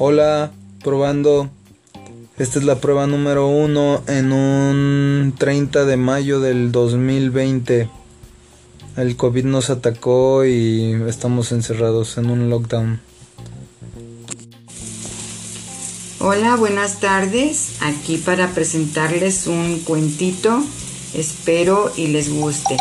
Hola, probando. Esta es la prueba número uno en un 30 de mayo del 2020. El COVID nos atacó y estamos encerrados en un lockdown. Hola, buenas tardes. Aquí para presentarles un cuentito. Espero y les guste.